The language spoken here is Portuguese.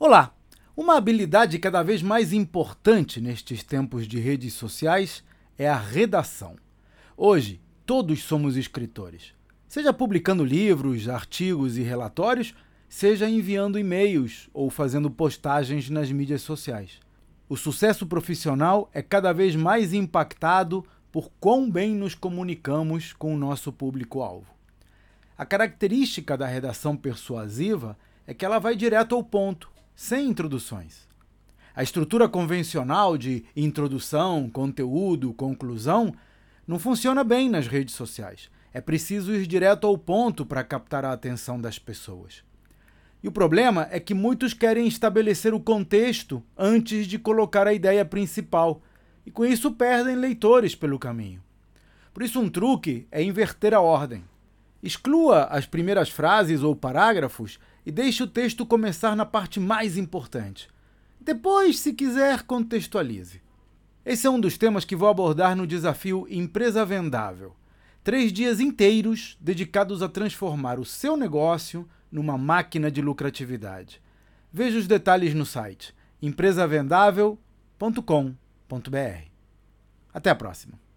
Olá! Uma habilidade cada vez mais importante nestes tempos de redes sociais é a redação. Hoje, todos somos escritores. Seja publicando livros, artigos e relatórios, seja enviando e-mails ou fazendo postagens nas mídias sociais. O sucesso profissional é cada vez mais impactado por quão bem nos comunicamos com o nosso público-alvo. A característica da redação persuasiva é que ela vai direto ao ponto, sem introduções. A estrutura convencional de introdução, conteúdo, conclusão não funciona bem nas redes sociais. É preciso ir direto ao ponto para captar a atenção das pessoas. E o problema é que muitos querem estabelecer o contexto antes de colocar a ideia principal, e com isso perdem leitores pelo caminho. Por isso, um truque é inverter a ordem. Exclua as primeiras frases ou parágrafos e deixe o texto começar na parte mais importante. Depois, se quiser, contextualize. Esse é um dos temas que vou abordar no desafio Empresa Vendável. Três dias inteiros dedicados a transformar o seu negócio numa máquina de lucratividade. Veja os detalhes no site empresavendável.com.br. Até a próxima!